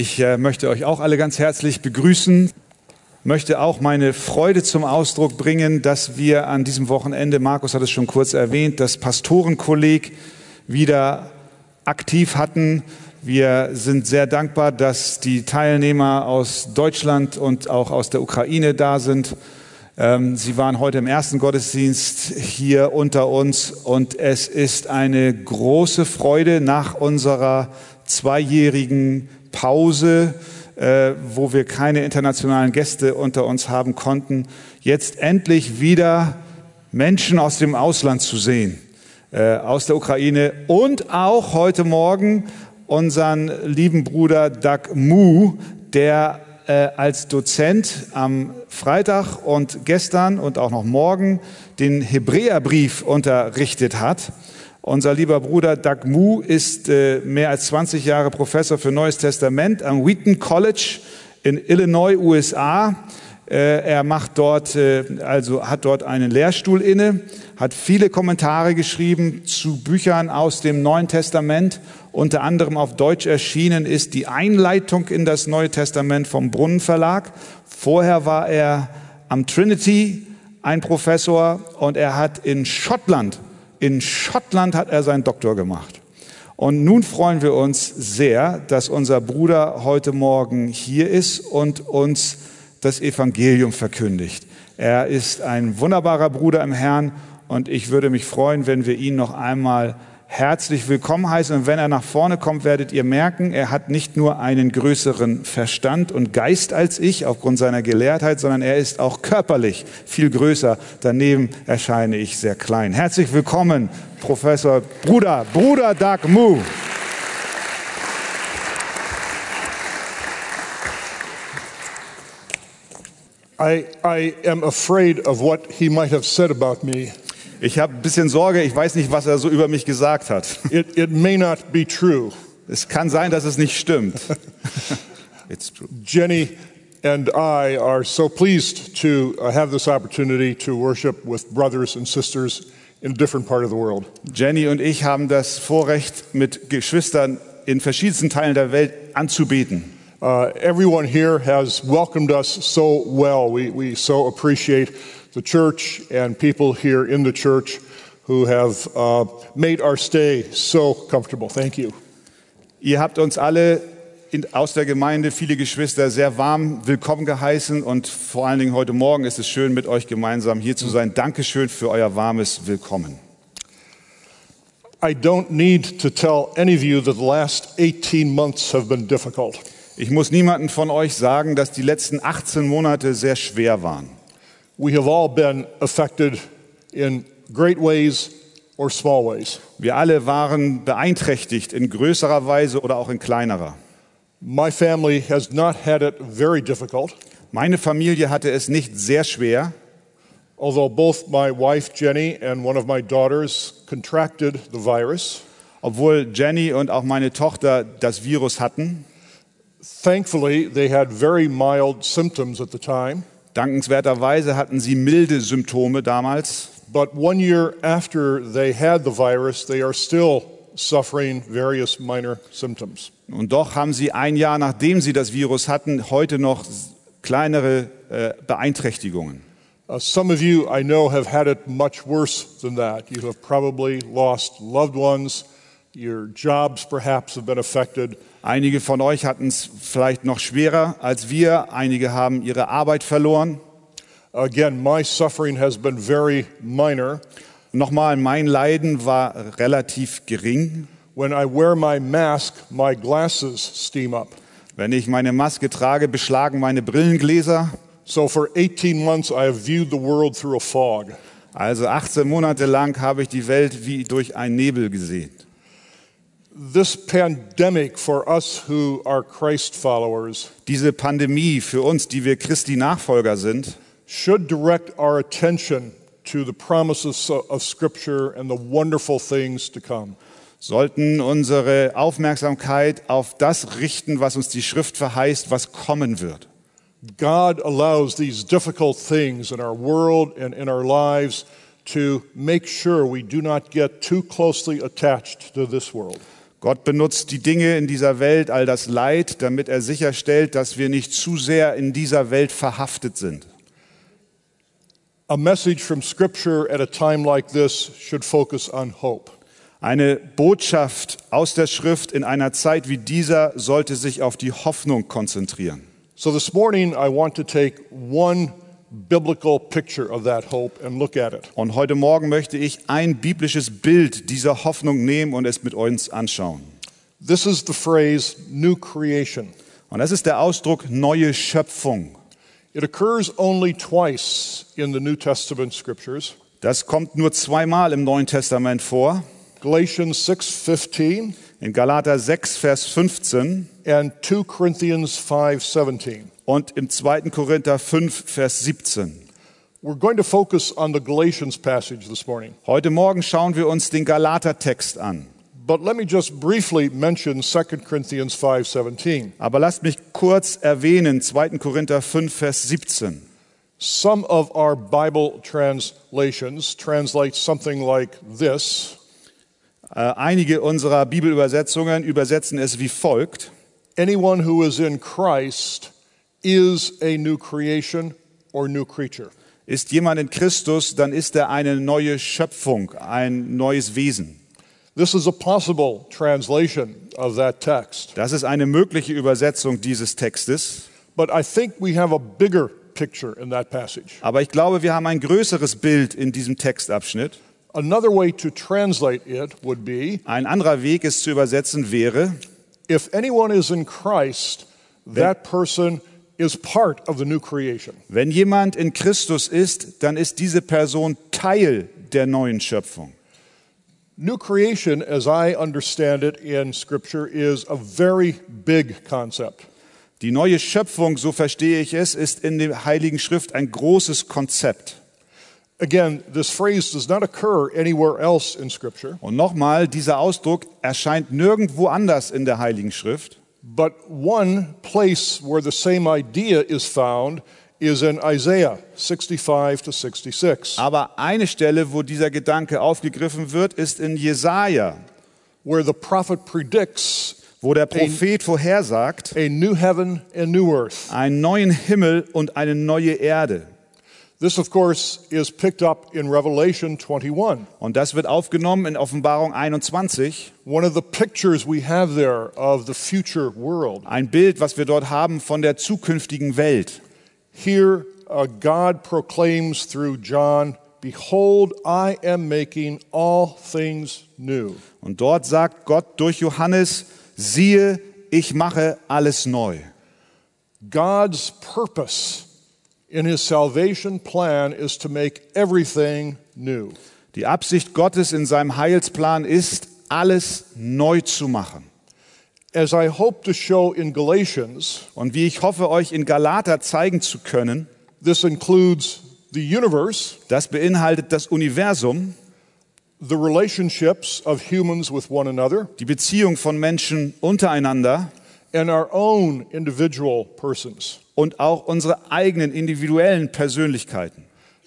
Ich äh, möchte euch auch alle ganz herzlich begrüßen, möchte auch meine Freude zum Ausdruck bringen, dass wir an diesem Wochenende, Markus hat es schon kurz erwähnt, das Pastorenkolleg wieder aktiv hatten. Wir sind sehr dankbar, dass die Teilnehmer aus Deutschland und auch aus der Ukraine da sind. Ähm, sie waren heute im ersten Gottesdienst hier unter uns und es ist eine große Freude nach unserer zweijährigen Pause, äh, wo wir keine internationalen Gäste unter uns haben konnten, jetzt endlich wieder Menschen aus dem Ausland zu sehen, äh, aus der Ukraine und auch heute Morgen unseren lieben Bruder Doug Mu, der äh, als Dozent am Freitag und gestern und auch noch morgen den Hebräerbrief unterrichtet hat. Unser lieber Bruder Doug Mu ist äh, mehr als 20 Jahre Professor für Neues Testament am Wheaton College in Illinois, USA. Äh, er macht dort, äh, also hat dort einen Lehrstuhl inne, hat viele Kommentare geschrieben zu Büchern aus dem Neuen Testament. Unter anderem auf Deutsch erschienen ist die Einleitung in das Neue Testament vom Brunnen Verlag. Vorher war er am Trinity ein Professor und er hat in Schottland, in Schottland hat er seinen Doktor gemacht. Und nun freuen wir uns sehr, dass unser Bruder heute Morgen hier ist und uns das Evangelium verkündigt. Er ist ein wunderbarer Bruder im Herrn und ich würde mich freuen, wenn wir ihn noch einmal herzlich willkommen heißen. Und wenn er nach vorne kommt, werdet ihr merken, er hat nicht nur einen größeren Verstand und Geist als ich aufgrund seiner Gelehrtheit, sondern er ist auch körperlich viel größer. Daneben erscheine ich sehr klein. Herzlich willkommen, Professor Bruder, Bruder Doug Moo. I, I am afraid of what he might have said about me. Ich habe ein bisschen Sorge, ich weiß nicht, was er so über mich gesagt hat. It, it may not be true. Es kann sein, dass es nicht stimmt. It's true. Jenny and I are so pleased to uh, have this opportunity to worship with brothers and sisters in a different part of the world. Jenny und ich haben das Vorrecht, mit Geschwistern in verschiedensten Teilen der Welt anzubeten. Uh, everyone here has welcomed us so well. We, we so appreciate the church and people here in the church who have uh, made our stay so comfortable. Thank you. Ihr habt uns alle in, aus der Gemeinde, viele Geschwister, sehr warm willkommen geheißen und vor allen Dingen heute Morgen ist es schön, mit euch gemeinsam hier zu sein. Dankeschön für euer warmes Willkommen. I don't need to tell any of you that the last 18 months have been difficult. Ich muss niemanden von euch sagen, dass die letzten 18 Monate sehr schwer waren. We have all been affected in great ways or small ways. Wir alle waren beeinträchtigt in größerer Weise oder auch in kleinerer. My family has not had it very difficult, Meine Familie hatte es nicht sehr schwer, although both my wife Jenny and one of my daughters contracted the virus. obwohl Jenny und auch meine Tochter das Virus hatten. Thankfully, they had very mild symptoms at the time, Dankenswerterweise hatten sie milde Symptome damals. but one year after they had the virus, they are still suffering various minor symptoms. Und doch haben sie ein Jahr nachdem sie das Virus hatten, heute noch kleinere äh, Beeinträchtigungen. Uh, some of you I know have had it much worse than that. You have probably lost loved ones, your jobs perhaps have been affected. Einige von euch hatten es vielleicht noch schwerer als wir. Einige haben ihre Arbeit verloren. Again, my suffering has been very minor. Nochmal, mein Leiden war relativ gering. When I wear my mask, my glasses steam up. Wenn ich meine Maske trage, beschlagen meine Brillengläser. So for 18 months, I have viewed the world through a fog. Also 18 Monate lang habe ich die Welt wie durch einen Nebel gesehen. This pandemic for us who are Christ followers Diese Pandemie für uns, die wir Christi Nachfolger sind, should direct our attention to the promises of Scripture and the wonderful things to come. sollten unsere Aufmerksamkeit auf das richten, was uns die Schrift verheißt, was kommen wird. God allows these difficult things in our world and in our lives to make sure we do not get too closely attached to this world. Gott benutzt die Dinge in dieser Welt, all das Leid, damit er sicherstellt, dass wir nicht zu sehr in dieser Welt verhaftet sind. A message from Scripture at a time like this should focus on hope. Eine Botschaft aus der Schrift in einer Zeit wie dieser sollte sich auf die Hoffnung konzentrieren. So this morning, I want to take one biblical picture of that hope and look at it. Und heute Morgen möchte ich ein biblisches Bild dieser Hoffnung nehmen und es mit uns anschauen. This is the phrase new creation. Und das ist der Ausdruck neue Schöpfung. It occurs only twice in the New Testament scriptures. Das kommt nur zweimal im Neuen Testament vor. Galatians 6:15 In Galater 6, Vers 15 and 2 Corinthians 5:17. Und im 2. Korinther 5, Vers 17. We're going to focus on the Galatians passage this morning. Heute Morgen schauen wir uns den Galater-Text an. But let me just briefly mention 2 Corinthians 5:17. Aber lasst mich kurz erwähnen, 2. Korinther 5, Vers 17. Some of our Bible translations translate something like this Äh, einige unserer Bibelübersetzungen übersetzen es wie folgt. Anyone who is in Christ is a new creation or new creature. Ist jemand in Christus, dann ist er eine neue Schöpfung, ein neues Wesen. This is a possible translation of that text. Das ist eine mögliche Übersetzung dieses Textes. But I think we have a bigger picture in that passage. Aber ich glaube, wir haben ein größeres Bild in diesem Textabschnitt. Another way to translate it would be Ein anderer Weg, es zu übersetzen, wäre, if anyone is in Christ, that person is part of the new creation. wenn jemand in Christus ist, dann ist diese Person Teil der neuen Schöpfung. New creation, as I understand it in Scripture, is a very big concept. Die neue Schöpfung, so verstehe ich es, ist in der Heiligen Schrift ein großes Konzept. Again, this phrase does not occur anywhere else in Scripture, Und nochmal, dieser Ausdruck erscheint nirgendwo anders in der Heiligen Schrift. But one place where the same idea is found is in Isaiah 65 to 66, Aber eine Stelle, wo dieser Gedanke aufgegriffen wird, ist in Jesaja, where the prophet predicts wo der Prophet vorhersagt, a new heaven and new earth. einen neuen Himmel und eine neue Erde. This, of course, is picked up in Revelation 21. Und das wird aufgenommen in Offenbarung 21. One of the pictures we have there of the future world. Ein Bild, was wir dort haben von der zukünftigen Welt. Here, uh, God proclaims through John, Behold, I am making all things new. Und dort sagt Gott durch Johannes, siehe, ich mache alles neu. God's purpose in his salvation plan is to make everything new. Die Absicht Gottes in seinem Heilsplan ist, alles neu zu machen. As I hope to show in Galatians, Und wie ich hoffe, euch in Galater zeigen zu können, this includes the universe, das beinhaltet das Universum, the relationships of humans with one another, die Beziehung von Menschen untereinander and our own individual persons. Und auch unsere eigenen individuellen Persönlichkeiten.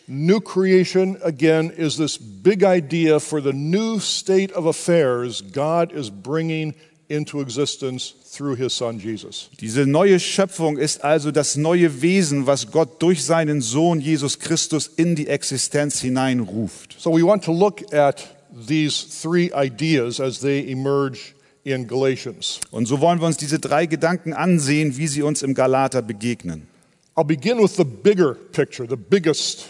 New creation, again, is this big idea for the new state of affairs God is bringing into existence through his son Jesus. Diese neue Schöpfung ist also das neue Wesen, was Gott durch seinen Sohn Jesus Christus in die Existenz hineinruft. So we want to look at these three ideas as they emerge in Galatians. Und so wollen wir uns diese drei Gedanken ansehen, wie sie uns im Galater begegnen. I'll begin with the bigger picture, the biggest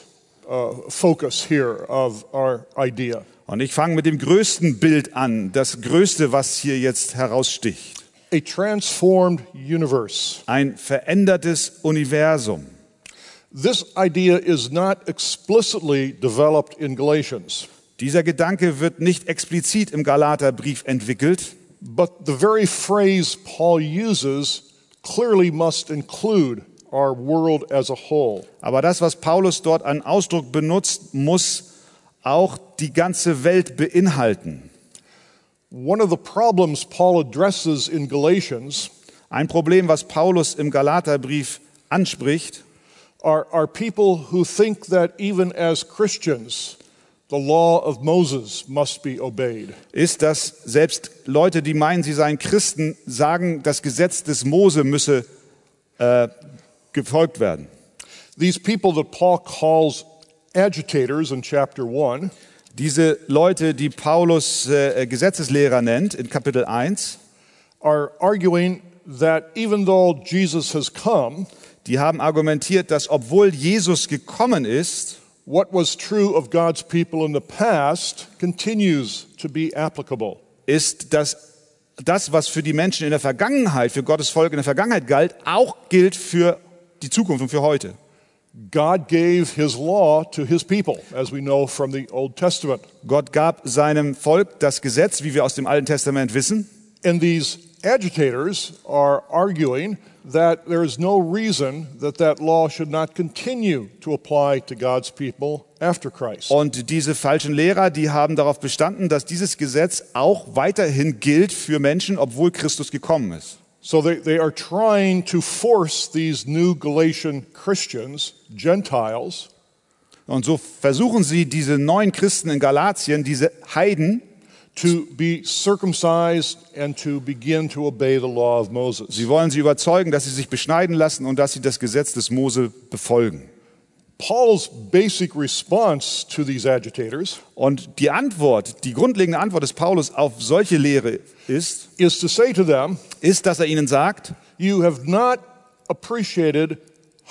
uh, focus here of our idea. Und ich fange mit dem größten Bild an, das größte, was hier jetzt heraussticht. A transformed universe. Ein verändertes Universum. This idea is not explicitly developed in Galatians, Dieser Gedanke wird nicht explizit im Galaterbrief entwickelt, but the very phrase Paul uses clearly must include our world as a whole. aber das, was Paulus dort an Ausdruck benutzt, muss auch die ganze Welt beinhalten. One of the problems Paul addresses in Galatians Ein Problem, was Paulus im Galaterbrief anspricht, are, are people who think that even as Christians, ist, dass selbst Leute, die meinen, sie seien Christen, sagen, das Gesetz des Mose müsse äh, gefolgt werden. These people that Paul calls agitators in chapter 1 Diese Leute, die Paulus äh, Gesetzeslehrer nennt in Kapitel 1, are arguing that even though Jesus has come, die haben argumentiert, dass obwohl Jesus gekommen ist, what was true of God's people in the past continues to be applicable. ist, dass das, was für die Menschen in der Vergangenheit, für Gottes Volk in der Vergangenheit galt, auch gilt für die Zukunft und für heute. God gave his law to his people, as we know from the Old Testament. Gott gab seinem Volk das Gesetz, wie wir aus dem Alten Testament wissen. And these agitators are arguing that there is no reason that that law should not continue to apply to God's people after Christ. Und diese falschen Lehrer, die haben darauf bestanden, dass dieses Gesetz auch weiterhin gilt für Menschen, obwohl Christus gekommen ist. So they, they are trying to force these new Galatian Christians, Gentiles, Und so versuchen sie, diese neuen Christen in Galatien, diese Heiden, to be circumcised and to begin to obey the law of Moses. sie wollen sie überzeugen, dass sie sich beschneiden lassen und dass sie das Gesetz des Mose befolgen. Paul's basic response to these agitators Und die Antwort, die grundlegende Antwort des Paulus auf solche Lehre ist, is to say to them, ist, dass er ihnen sagt, You have not appreciated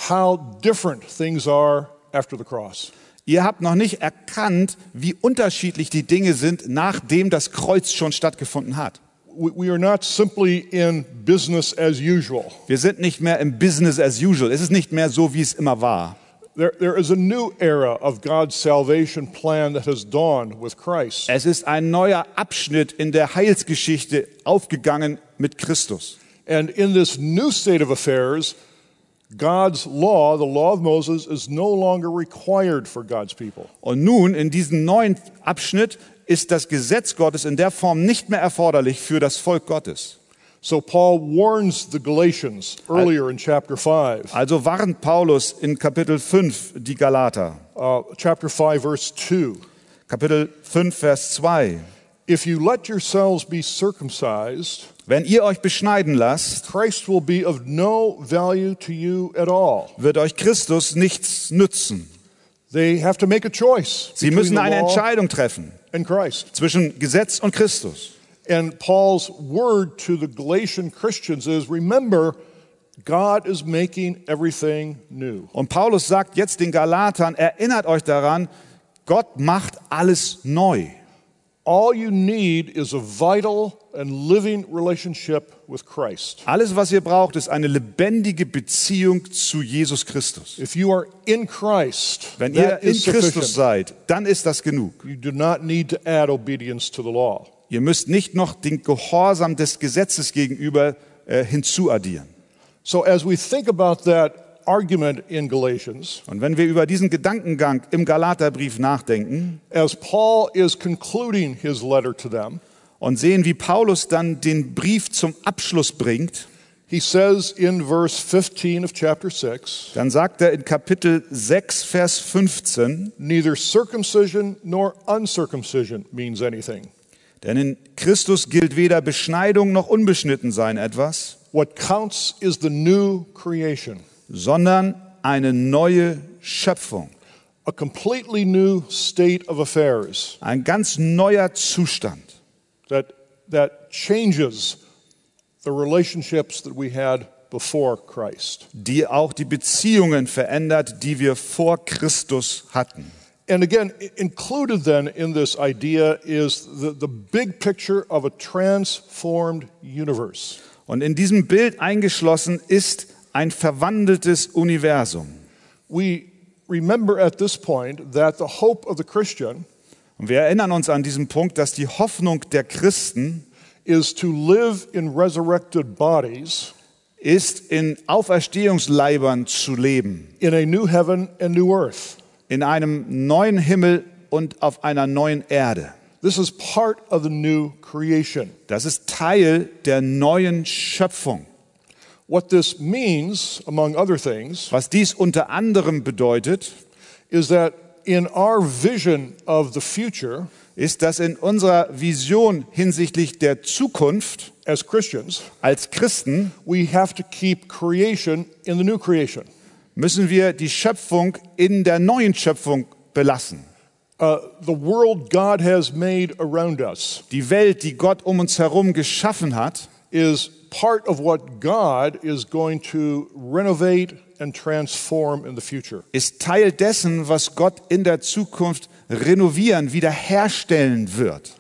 how different things are after the cross. Ihr habt noch nicht erkannt, wie unterschiedlich die Dinge sind, nachdem das Kreuz schon stattgefunden hat. We, are not simply in business as usual. Wir sind nicht mehr im Business as usual. Es ist nicht mehr so, wie es immer war. There, there is a new era of God's salvation plan that has dawned with Christ. Es ist ein neuer Abschnitt in der Heilsgeschichte aufgegangen mit Christus. And in this new state of affairs, God's law, the law of Moses, is no longer required for God's people. Und nun, in diesem neuen Abschnitt, ist das Gesetz Gottes in der Form nicht mehr erforderlich für das Volk Gottes. So Paul warns the Galatians earlier in chapter 5, Also warnt Paulus in Kapitel 5 die Galater. uh, chapter 5, verse 2. Kapitel 5, Vers 2. If you let yourselves be circumcised, Wenn ihr euch beschneiden lasst, wird euch Christus nichts nützen. They have to make a choice Sie müssen eine Entscheidung treffen zwischen Gesetz und Christus. And Paul's word to the Galatian Christians is remember, God is making everything new. Und Paulus sagt jetzt den Galatern, erinnert euch daran, Gott macht alles neu. All you need is a vital and living relationship with Christ. Alles, was ihr braucht, ist eine lebendige Beziehung zu Jesus Christus. If you are in Christ, Wenn ihr in is Christus seid, dann ist das genug. You do not need to add obedience to the law. Ihr müsst nicht noch den Gehorsam des Gesetzes gegenüber äh, hinzuaddieren. So as we think about that argument in Galatians, Und wenn wir über diesen Gedankengang im Galaterbrief nachdenken as Paul is concluding his letter to them, und sehen, wie Paulus dann den Brief zum Abschluss bringt, he says in verse 15 of chapter 6, dann sagt er in Kapitel 6, Vers 15, neither circumcision nor uncircumcision means anything. denn in Christus gilt weder Beschneidung noch Unbeschnittensein etwas, What counts is the new creation, sondern eine neue Schöpfung, a completely new state of affairs ein ganz neuer Zustand, that, that changes the relationships that we had before Christ. die auch die Beziehungen verändert, die wir vor Christus hatten. And again, included then in this idea is the, the big picture of a transformed universe. Und in diesem Bild eingeschlossen ist ein verwandeltes Universum. We remember at this point that the hope of the Christian Und wir erinnern uns an diesem Punkt, dass die Hoffnung der Christen is to live in resurrected bodies ist, in Auferstehungsleibern zu leben, in a new heaven and new earth. in einem neuen Himmel und auf einer neuen Erde. This is part of the new creation. Das ist Teil der neuen Schöpfung. What this means, among other things, Was dies unter anderem bedeutet, is that in our vision of the future ist, dass in unserer Vision hinsichtlich der Zukunft as Christians, als Christen we have to keep creation in the new creation. müssen wir die Schöpfung in der neuen Schöpfung belassen. Uh, the world God has made around us Die Welt, die Gott um uns herum geschaffen hat, is part of what God is going to renovate and transform in the future. ist Teil dessen, was Gott in der Zukunft renovieren, wiederherstellen wird.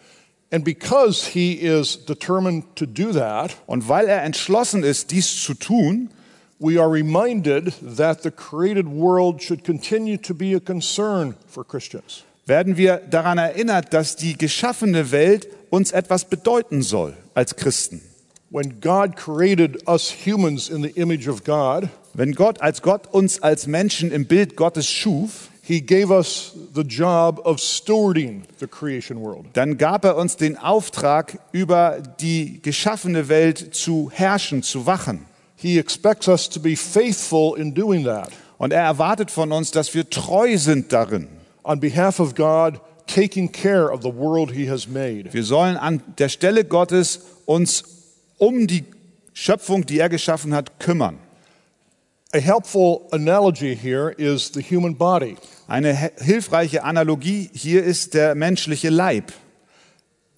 And because He is determined to do that, Und weil er entschlossen ist, dies zu tun, we are reminded that the created world should continue to be a concern for Christians. werden wir daran erinnert, dass die geschaffene Welt uns etwas bedeuten soll als Christen. When God created us humans in the image of God, Wenn Gott, als Gott uns als Menschen im Bild Gottes schuf, He gave us the job of stewarding the creation world. dann gab er uns den Auftrag, über die geschaffene Welt zu herrschen, zu wachen. He expects us to be faithful in doing that Und er erwartet von uns, dass wir treu sind darin. on behalf of God, taking care of the world He has made. Wir sollen an der Stelle Gottes uns um die Schöpfung, die er geschaffen hat, kümmern. A helpful analogy here is the human body. Eine he- hilfreiche Analogie hier ist der menschliche Leib.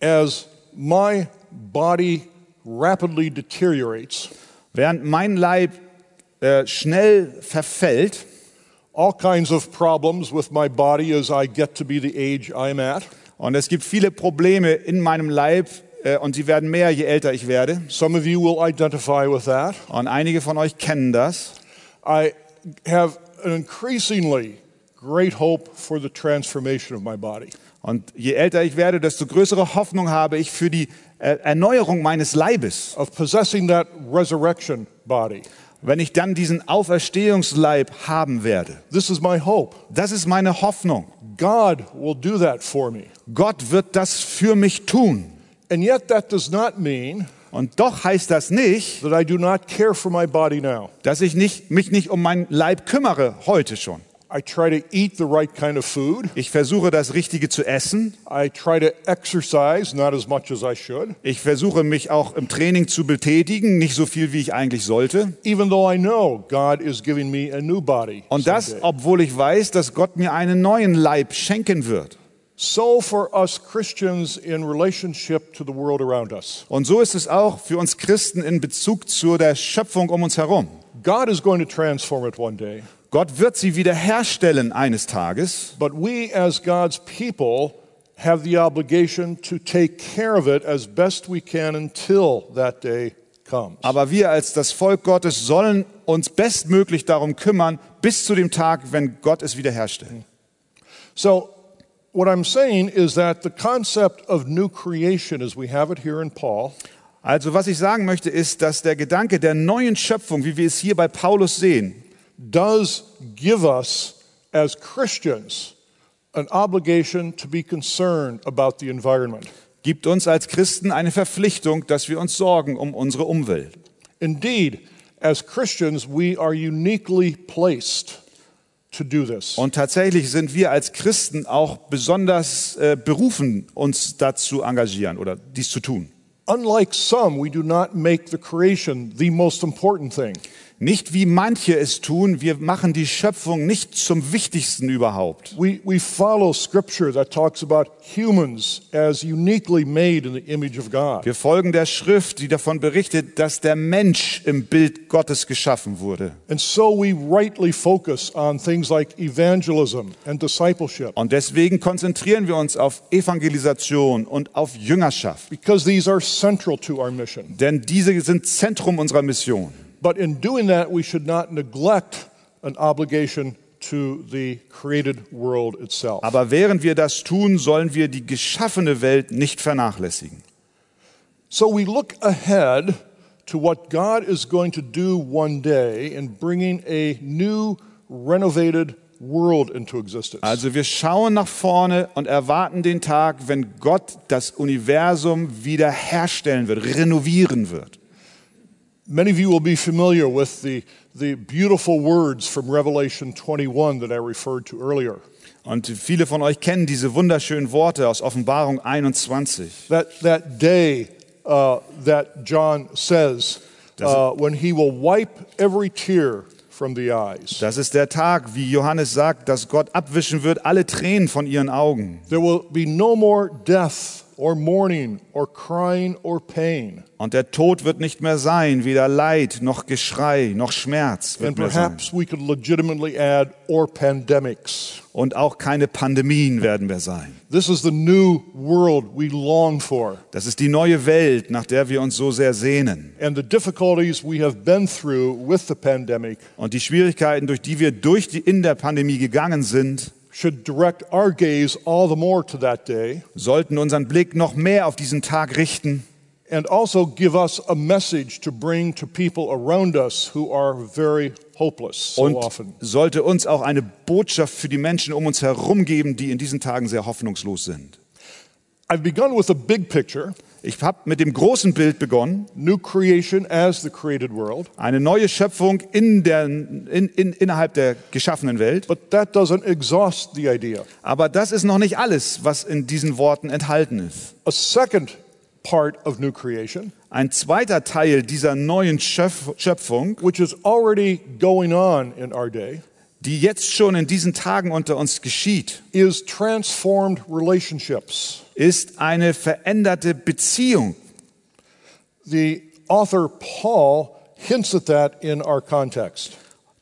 As my body rapidly deteriorates, Während mein Leib äh, schnell verfällt, all kinds of problems with my body as I get to be the age I'm at. und es gibt viele Probleme in meinem Leib, und sie werden mehr, je älter ich werde, Some of you will identify with that. und einige von euch kennen das, I have an increasingly great hope for the transformation of my body. und je älter ich werde, desto größere Hoffnung habe ich für die äh, Erneuerung meines Leibes. of possessing that resurrection body. Wenn ich dann diesen Auferstehungsleib haben werde. This is my hope. Das ist meine Hoffnung. God will do that for me. Gott wird das für mich tun. And yet, that does not mean Und doch heißt das nicht, that I do not care for my body now. dass ich nicht, mich nicht um meinen Leib kümmere, heute schon. I try to eat the right kind of food. Ich versuche das Richtige zu essen. I try to exercise, not as much as I should, Ich versuche mich auch im Training zu betätigen, nicht so viel, wie ich eigentlich sollte. even though I know God is giving me a new body. Und das, obwohl ich weiß, dass Gott mir einen neuen Leib schenken wird. So, for us Christians in relationship to the world around us, Und so ist es auch für uns Christen in Bezug zu der Schöpfung um uns herum. God is going to transform it one day. Gott wird sie wiederherstellen eines Tages. But we, as God's people, have the obligation to take care of it as best we can until that day comes. Aber wir als das Volk Gottes sollen uns bestmöglich darum kümmern, bis zu dem Tag, wenn Gott es wiederherstellt. So, what I'm saying is that the concept of new creation, as we have it here in Paul, Also was ich sagen möchte, ist, dass der Gedanke der neuen Schöpfung, wie wir es hier bei Paulus sehen, does give us, as Christians, an obligation to be concerned about the environment. gibt uns als Christen eine Verpflichtung, dass wir uns sorgen um unsere Umwelt. Indeed, as Christians, we are uniquely placed. Und tatsächlich sind wir als Christen auch besonders äh, berufen, uns dazu engagieren oder dies zu tun. Unlike some, we do not make the creation the most important thing. Nicht wie manche es tun, wir machen die Schöpfung nicht zum wichtigsten überhaupt. We, we follow scripture that talks about humans as uniquely made in the image of God. Wir folgen der Schrift, die davon berichtet, dass der Mensch im Bild Gottes geschaffen wurde. And so we rightly focus on things like evangelism and discipleship Und deswegen konzentrieren wir uns auf Evangelisation und auf Jüngerschaft. because these are central to our mission. Denn diese sind Zentrum unserer Mission. But in doing that, we should not neglect an obligation to the created world itself. Aber während wir das tun, sollen wir die geschaffene Welt nicht vernachlässigen. So we look ahead to what God is going to do one day in bringing a new, renovated world into existence. Also wir schauen nach vorne und erwarten den Tag, wenn Gott das Universum wiederherstellen wird, renovieren wird. Many of you will be familiar with the, the beautiful words from Revelation 21 that I referred to earlier. Und viele von euch kennen diese wunderschönen Worte aus Offenbarung 21. That, that day uh, that John says, uh, when he will wipe every tear from the eyes. Das ist der Tag, wie Johannes sagt, dass Gott abwischen wird alle Tränen von ihren Augen. There will be no more death or mourning or crying or pain. Und der Tod wird nicht mehr sein, weder Leid noch Geschrei noch Schmerz wird And mehr sein. perhaps we could legitimately add, or pandemics. Und auch keine Pandemien werden mehr sein. This is the new world we long for. Das ist die neue Welt, nach der wir uns so sehr sehnen. And the difficulties we have been through with the pandemic Und die Schwierigkeiten, durch die wir durch die, in der Pandemie gegangen sind, should direct our gaze all the more to that day sollten unseren Blick noch mehr auf diesen Tag richten and also give us a message to bring to people around us who are very hopeless so und often. sollte uns auch eine Botschaft für die Menschen um uns herum geben, die in diesen Tagen sehr hoffnungslos sind. I've begun with a big picture, Ich habe mit dem großen Bild begonnen, new creation as the created world, eine neue Schöpfung in der, in, in, innerhalb der geschaffenen Welt. but that doesn't exhaust the idea. Aber das ist noch nicht alles, was in diesen Worten enthalten ist. A second part of new creation, Ein zweiter Teil dieser neuen Schöpf Schöpfung, which is already going on in our day, die jetzt schon in diesen Tagen unter uns geschieht, is transformed relationships. ist eine veränderte Beziehung. The author Paul hints at that in our context.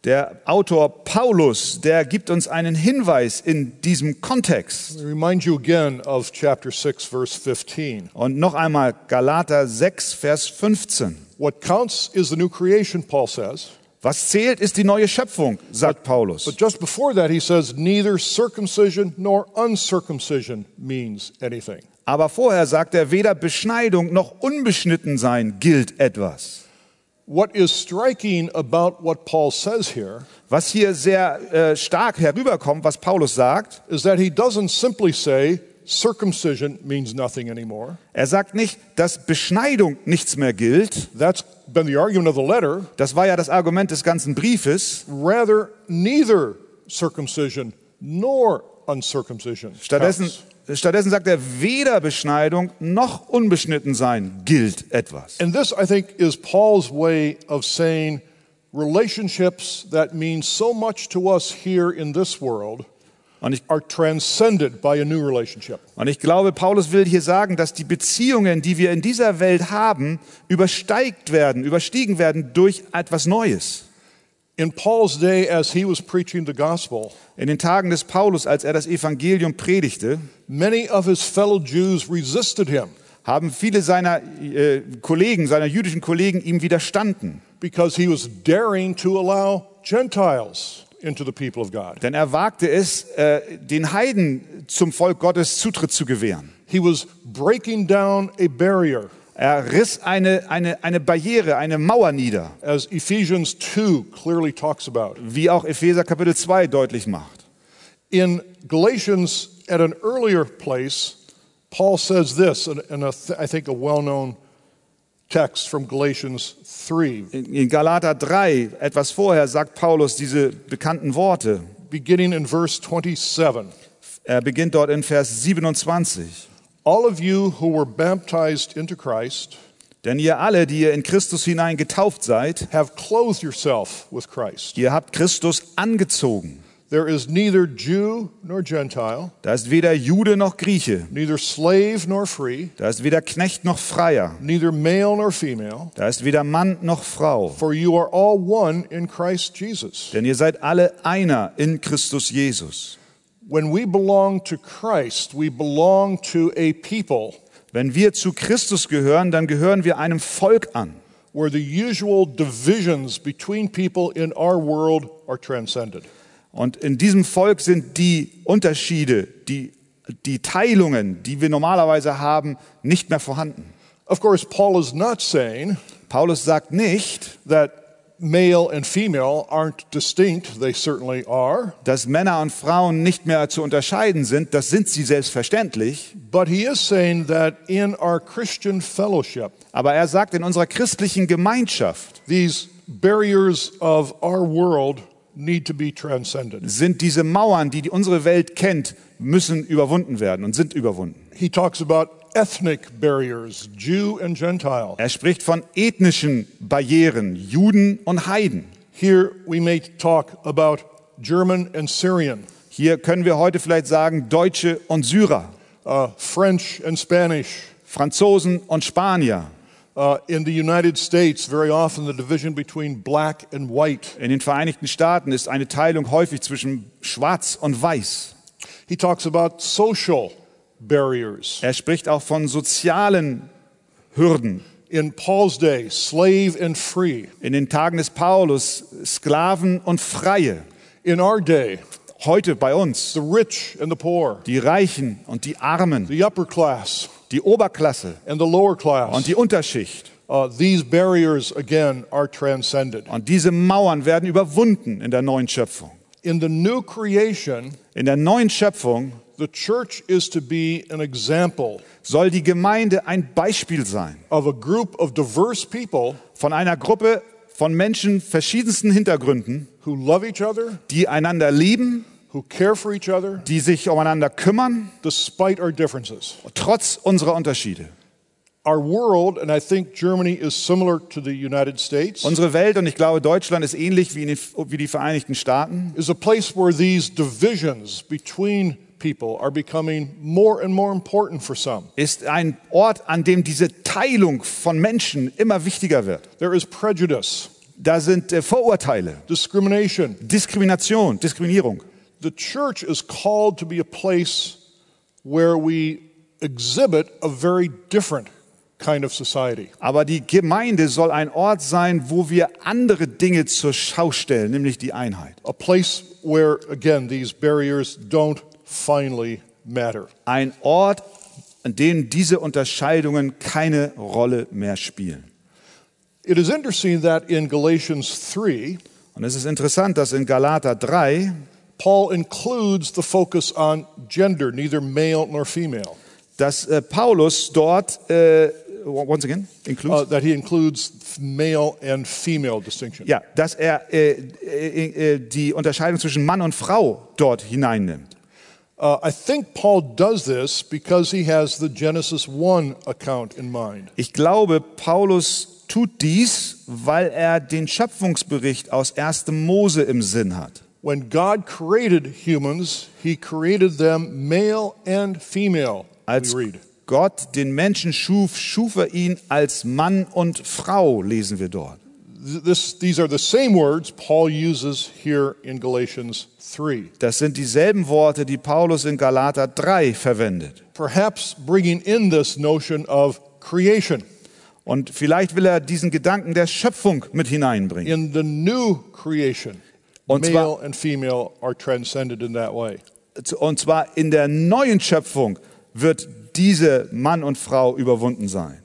Der Autor Paulus, der gibt uns einen Hinweis in diesem Kontext. Remind you again of chapter 6, verse 15. Und noch einmal Galater 6, Vers 15. What counts is the new creation, Paul says. Was zählt, ist die neue Schöpfung, sagt Paulus. But just before that, he says, neither circumcision nor uncircumcision means anything. Aber vorher sagt er, weder Beschneidung noch Unbeschnittensein gilt etwas. What is striking about what Paul says here Was hier sehr äh, stark herüberkommt, was Paulus sagt, is that he doesn't simply say circumcision means nothing anymore. er sagt nicht, dass Beschneidung nichts mehr gilt. That's been the argument of the letter. Das war ja das Argument des ganzen Briefes. Rather, neither circumcision nor uncircumcision. Stattdessen, counts. stattdessen sagt er, weder Beschneidung noch Unbeschnittensein gilt etwas. And this, I think, is Paul's way of saying relationships that mean so much to us here in this world Und ich, are transcended by a new relationship. und ich glaube, Paulus will hier sagen, dass die Beziehungen, die wir in dieser Welt haben, übersteigt werden, überstiegen werden durch etwas Neues. In Paul's day, as he was preaching the gospel, In den Tagen des Paulus, als er das Evangelium predigte, many of his fellow Jews resisted him haben viele seiner äh, Kollegen, seiner jüdischen Kollegen ihm widerstanden. because he was daring to allow Gentiles into the people of God. Denn er wagte es, äh, den Heiden zum Volk Gottes Zutritt zu gewähren. He was breaking down a barrier, Er riss eine, eine, eine Barriere, eine Mauer nieder, as Ephesians 2 clearly talks about. wie auch Epheser Kapitel 2 deutlich macht. In Galatians, at an earlier place, Paul says this, in, in a I think a well known text from Galatians 3, In, Galater 3, etwas vorher, sagt Paulus diese bekannten Worte. beginning in verse 27. Er beginnt dort in Vers 27. All of you who were baptized into Christ Denn ihr alle, die ihr in Christus hinein getauft seid, have clothed yourself with Christ. ihr habt Christus angezogen. There is neither Jew nor Gentile, Da ist weder Jude noch Grieche, neither slave nor free, da ist weder Knecht noch Freier, neither male nor female, da ist weder Mann noch Frau. for you are all one in Christ Jesus. Denn ihr seid alle einer in Christus Jesus. When we belong to Christ, we belong to a people Wenn wir zu Christus gehören, dann gehören wir einem Volk an, where the usual divisions between people in our world are transcended. Und in diesem Volk sind die Unterschiede, die, die Teilungen, die wir normalerweise haben, nicht mehr vorhanden. Of course, Paul is not saying Paulus sagt nicht, that male and female aren't distinct, they certainly are, Dass Männer und Frauen nicht mehr zu unterscheiden sind, das sind sie selbstverständlich. but he is saying that in our Christian fellowship, Aber er sagt, in unserer christlichen Gemeinschaft these barriers of our world need to be transcended. sind diese Mauern, die die unsere Welt kennt, müssen überwunden werden und sind überwunden. He talks about ethnic barriers, Jew and Gentile. Er spricht von ethnischen Barrieren, Juden und Heiden. Here we may talk about German and Syrian, Hier können wir heute vielleicht sagen Deutsche und Syrer, uh, French and Spanish. Franzosen und Spanier. Uh, in the United States, very often the division between black and white. In den Vereinigten Staaten ist eine Teilung häufig zwischen Schwarz und Weiß. He talks about social barriers. Er spricht auch von sozialen Hürden. In Paul's day, slave and free. In den Tagen des Paulus Sklaven und Freie. In our day, Heute bei uns the rich and the poor, die Reichen und die Armen, the upper class die Oberklasse and the lower class. und die Unterschicht. Uh, these barriers, again, are transcended. Und diese Mauern werden überwunden in der neuen Schöpfung. In the new creation, In der neuen Schöpfung the church is to be an example soll die Gemeinde ein Beispiel sein of a group of diverse people von einer Gruppe von Menschen verschiedensten Hintergründen, who love each other, die einander lieben, who care for each other, die sich umeinander kümmern, despite our differences. trotz unserer Unterschiede. Our world, and I think Germany is similar to the United States, Unsere Welt, und ich glaube Deutschland ist ähnlich wie, in wie die Vereinigten Staaten, is a place where these divisions between people are becoming more and more important for some. ist ein Ort, an dem diese Teilung von Menschen immer wichtiger wird. There is prejudice, Da sind äh, Vorurteile, discrimination. Diskrimination, Diskriminierung. The church is called to be a place where we exhibit a very different kind of society. Aber die Gemeinde soll ein Ort sein, wo wir andere Dinge zur Schau stellen, nämlich die Einheit. A place where, again, these barriers don't finally matter. Ein Ort, an dem diese Unterscheidungen keine Rolle mehr spielen. It is interesting that in Galatians 3, Und es ist interessant, dass in Galater 3 Paul includes the focus on gender, neither male nor female. dass äh, Paulus dort, äh, once again, includes, Uh, that he includes male and female distinction. ja, dass er äh, äh, äh, die Unterscheidung zwischen Mann und Frau dort hineinnimmt. Uh, I think Paul does this because he has the Genesis 1 account in mind. Ich glaube, Paulus tut dies, weil er den Schöpfungsbericht aus 1. Mose im Sinn hat. When God created humans, he created them male and female. Als. Gott den Menschen schuf, schuf er ihn als Mann und Frau, lesen wir dort. Th- This, these are the same words Paul uses here in Galatians 3, Das sind dieselben Worte, die Paulus in Galater 3 verwendet. perhaps bringing in this notion of creation. Und vielleicht will er diesen Gedanken der Schöpfung mit hineinbringen. In the new creation, Und male zwar- and female are transcended in that way. Und zwar in der neuen Schöpfung wird diese Mann und Frau überwunden sein.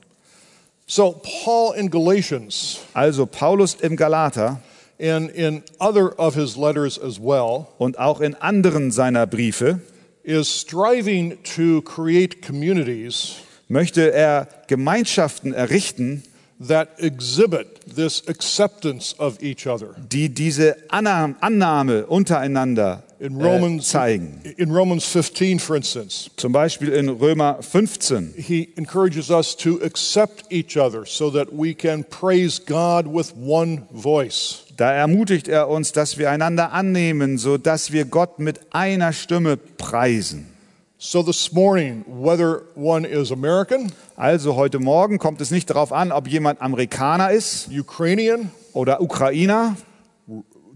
So, Paul in Galatians Also Paulus im Galater and in other of his letters as well und auch in anderen seiner Briefe is striving to create communities möchte er Gemeinschaften errichten, that exhibit this acceptance of each other. die diese Annahme, Annahme untereinander In äh, Romans, zeigen. in Romans 15, for instance, Zum Beispiel in Römer 15. he encourages us to accept each other so that we can praise God with one voice. Da ermutigt er uns, dass wir einander annehmen, so dass wir Gott mit einer Stimme preisen. So this morning, whether one is American, Also heute Morgen kommt es nicht darauf an, ob jemand Amerikaner ist Ukrainian, oder Ukrainer,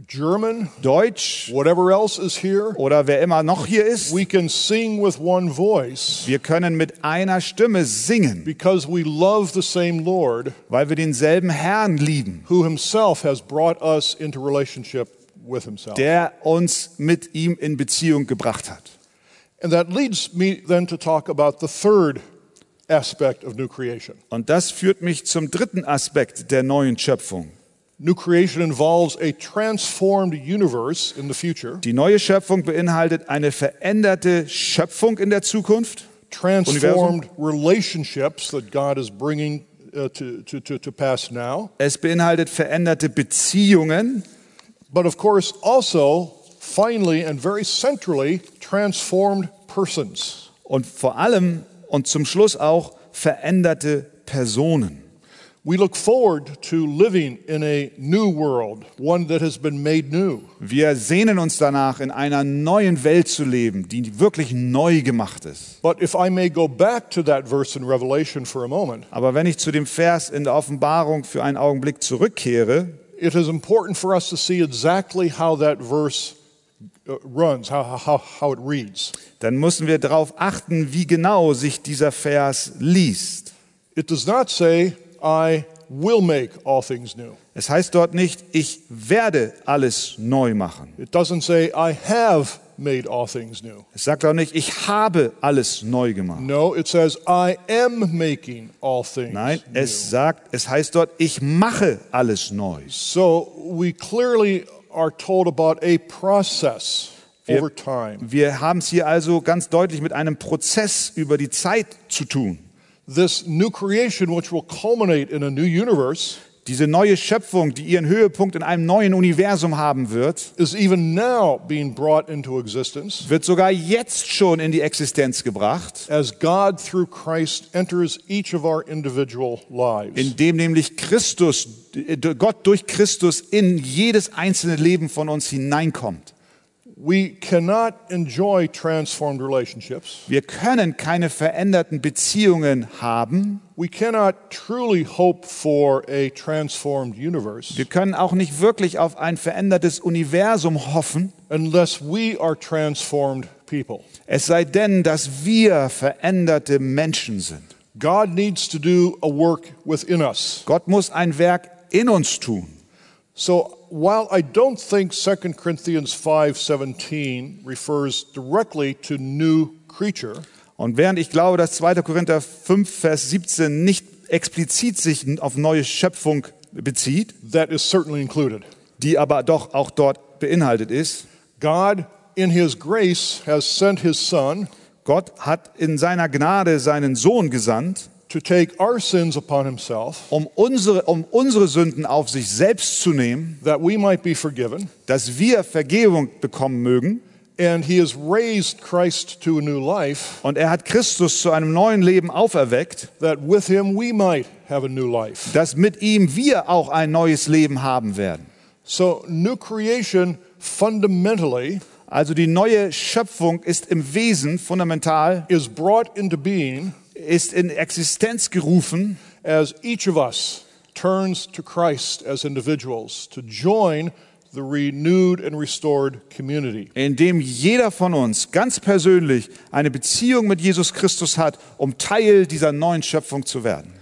German, Deutsch whatever else is here, oder wer immer noch hier ist. we can sing with one voice Wir können mit einer Stimme singen, because we love the same Lord weil wir denselben Herrn lieben, who himself has brought us into relationship with himself. der uns mit ihm in Beziehung gebracht hat. And that leads me then to talk about the third aspect of new creation. Und das führt mich zum dritten Aspekt der neuen Schöpfung. New creation involves a transformed universe in the future, Die neue Schöpfung beinhaltet eine veränderte Schöpfung in der Zukunft, transformed relationships that God is bringing uh, to, to, to, to pass now, es beinhaltet veränderte Beziehungen, but of course also, finally and very centrally, transformed persons. und vor allem und zum Schluss auch veränderte Personen. We look forward to living in a new world, one that has been made new. Wir sehnen uns danach, in einer neuen Welt zu leben, die wirklich neu gemacht ist. But if I may go back to that verse in Revelation for a moment, Aber wenn ich zu dem Vers in der Offenbarung für einen Augenblick zurückkehre, it is important for us to see exactly how that verse runs, how, how, how it reads. dann müssen wir darauf achten, wie genau sich dieser Vers liest. It does not say, I will make all things new. Es heißt dort nicht, ich werde alles neu machen. It doesn't say, I have made all things new. Es sagt auch nicht, ich habe alles neu gemacht. No, it says, I am making all things Nein, new. es sagt, es heißt dort, ich mache alles neu. So we clearly are told about a process Wir- over time. Wir haben es hier also ganz deutlich mit einem Prozess über die Zeit zu tun. This new creation, which will culminate in a new universe, Diese neue Schöpfung, die ihren Höhepunkt in einem neuen Universum haben wird, is even now being brought into existence wird sogar jetzt schon in die Existenz gebracht, as God through Christ enters each of our individual lives. indem nämlich Christus, Gott durch Christus in jedes einzelne Leben von uns hineinkommt. We cannot enjoy transformed relationships. Wir können keine veränderten Beziehungen haben. We cannot truly hope for a transformed universe Wir können auch nicht wirklich auf ein verändertes Universum hoffen, unless we are transformed people. es sei denn, dass wir veränderte Menschen sind. God needs to do a work within us. Gott muss ein Werk in uns tun. So while I don't think 2 Corinthians 5:17 refers directly to new creature, Und während ich glaube, dass 2. Korinther 5, Vers 17 nicht explizit sich auf neue Schöpfung bezieht, that is certainly included. die aber doch auch dort beinhaltet ist, God in his grace has sent his son Gott hat in seiner Gnade seinen Sohn gesandt, to take our sins upon himself um unsere, um unsere Sünden auf sich selbst zu nehmen, that we might be forgiven, dass wir Vergebung bekommen mögen. and he has raised Christ to a new life Und er hat Christus zu einem neuen Leben auferweckt, that with him we might have a new life. dass mit ihm wir auch ein neues Leben haben werden. So new creation fundamentally Also die neue Schöpfung ist im Wesen fundamental, is brought into being ist in Existenz gerufen, as each of us turns to Christ as individuals to join the renewed and restored community. indem jeder von uns ganz persönlich eine Beziehung mit Jesus Christus hat, um Teil dieser neuen Schöpfung zu werden.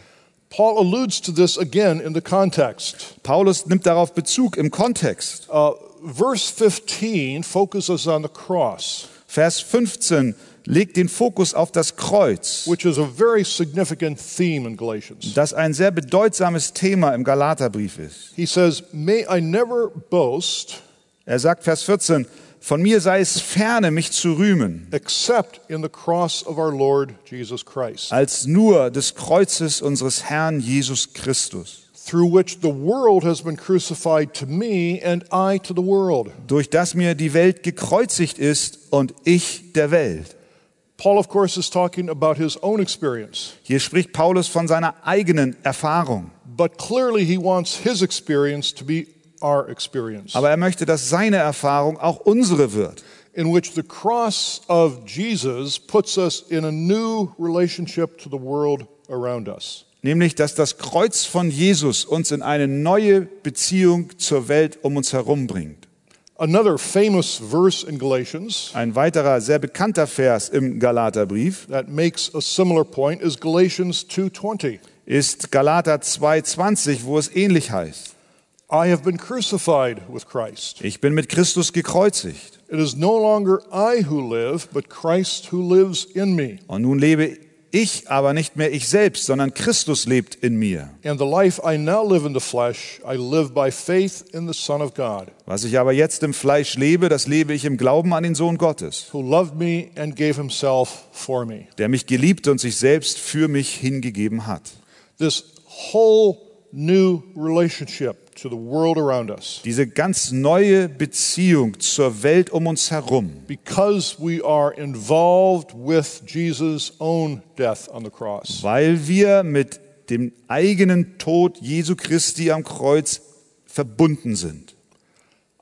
Paul alludes to this again in the context. Paulus nimmt darauf Bezug im Kontext. Uh, verse 15 focuses on the cross, Vers 15 legt den Fokus auf das Kreuz, which is a very significant theme in Galatians. das ein sehr bedeutsames Thema im Galaterbrief ist. He says, May I never boast Er sagt Vers 14, von mir sei es ferne, mich zu rühmen, except in the cross of our Lord Jesus Christ, als nur des Kreuzes unseres Herrn Jesus Christus, through which the world has been crucified to me and I to the world. durch das mir die Welt gekreuzigt ist und ich der Welt. Paul, of course, is talking about his own experience, Hier spricht Paulus von seiner eigenen Erfahrung. but clearly he wants his experience to be our experience, Aber er möchte, dass seine Erfahrung auch unsere wird, in which the cross of Jesus puts us in a new relationship to the world around us. nämlich dass das Kreuz von Jesus uns in eine neue Beziehung zur Welt um uns herum bringt. Another famous verse in Galatians Ein weiterer sehr bekannter Vers im Galaterbrief that makes a similar point is Galatians 2:20. ist Galater 2,20, wo es ähnlich heißt. I have been crucified with Christ. Ich bin mit Christus gekreuzigt It is no longer I who live, but Christ who lives in me. und nun lebe ich aber nicht mehr ich selbst, sondern Christus lebt in mir. And the life I now live in the flesh, I live by faith in the Son of God, Was ich aber jetzt im Fleisch lebe, das lebe ich im Glauben an den Sohn Gottes, der mich geliebt und sich selbst für mich hingegeben hat. This whole new relationship to the world around us, Diese ganz neue Beziehung zur Welt um uns herum, because we are involved with Jesus' own death on the cross. weil wir mit dem eigenen Tod Jesu Christi am Kreuz verbunden sind.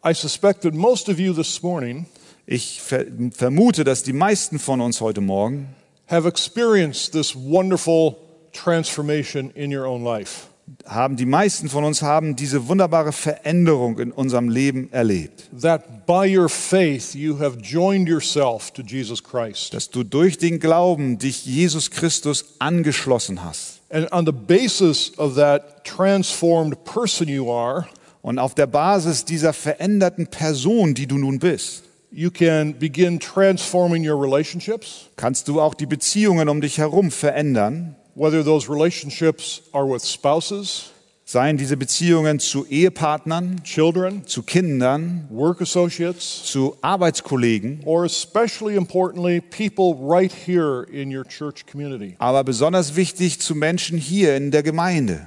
I suspect that most of you this morning Ich ver vermute, dass die meisten von uns heute Morgen have experienced this wonderful transformation in your own life. Haben, die meisten von uns haben diese wunderbare Veränderung in unserem Leben erlebt. That by your faith you have joined yourself to Jesus Christ. Dass du durch den Glauben dich Jesus Christus angeschlossen hast. And on the basis of that transformed person you are, Und auf der Basis dieser veränderten Person, die du nun bist, you can begin transforming your relationships, kannst du auch die Beziehungen um dich herum verändern. Whether those relationships are with spouses, Seien diese Beziehungen zu Ehepartnern, children, zu Kindern, work associates, zu Arbeitskollegen, or especially importantly, people right here in your church community. aber besonders wichtig zu Menschen hier in der Gemeinde.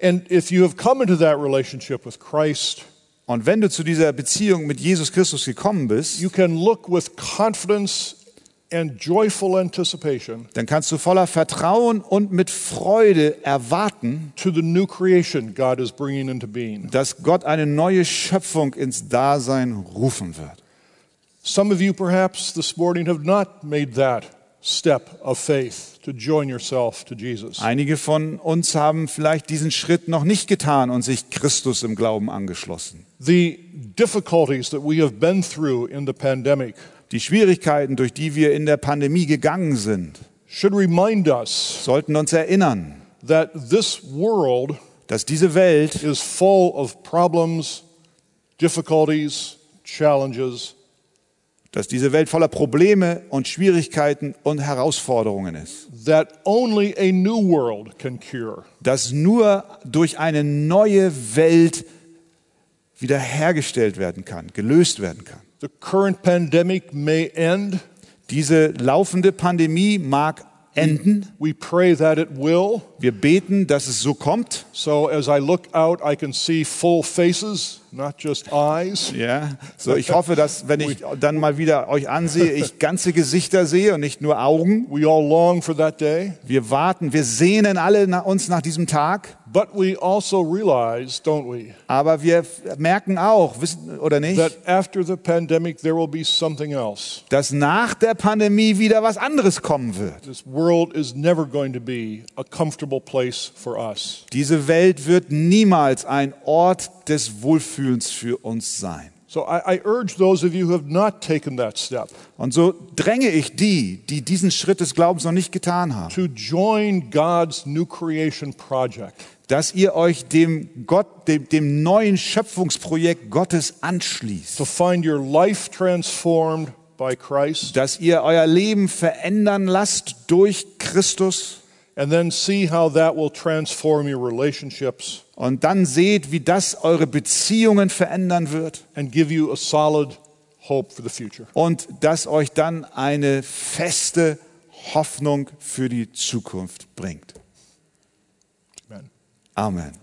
And if you have come into that relationship with Christ, Und wenn du zu dieser Beziehung mit Jesus Christus gekommen bist, you can look with confidence dann kannst du voller Vertrauen und mit Freude erwarten, to the new creation God is bringing into being. dass Gott eine neue Schöpfung ins Dasein rufen wird. Some of you perhaps this morning have not made that step of faith to join yourself to Jesus. Einige von uns haben vielleicht diesen Schritt noch nicht getan und sich Christus im Glauben angeschlossen. The difficulties that we have been through in the pandemic Die Schwierigkeiten, durch die wir in der Pandemie gegangen sind, us sollten uns erinnern, dass diese Welt is full of problems, difficulties, challenges, dass diese Welt voller Probleme und Schwierigkeiten und Herausforderungen ist. Dass nur durch eine neue Welt wiederhergestellt werden kann, gelöst werden kann. The current pandemic may end. Diese laufende Pandemie mag enden. We pray that it will. Wir beten, dass es so kommt. So as I look out, I can see full faces, not just eyes. Ja, so ich hoffe, dass wenn ich dann mal wieder euch ansehe, ich ganze Gesichter sehe und nicht nur Augen. We all long for that day. Wir warten, wir sehnen alle nach uns nach diesem Tag, realize, don't we, aber wir merken auch, wissen oder nicht, that after the pandemic, there will be something else. dass nach der Pandemie wieder was anderes kommen wird. Diese Welt wird niemals ein Ort des Wohlfühlens für uns sein. So I, I urge those of you who have not taken that step Und so dränge ich die, die diesen Schritt des Glaubens noch nicht getan haben, to join God's new creation project. Dass ihr euch dem Gott, dem, dem neuen Schöpfungsprojekt Gottes anschließt, to find your life transformed by Christ, dass ihr euer Leben verändern lasst durch Christus. And then see how that will transform your relationships. Und dann seht, wie das eure Beziehungen verändern wird. And give you a solid hope for the future. und das euch dann eine feste Hoffnung für die Zukunft bringt. Amen.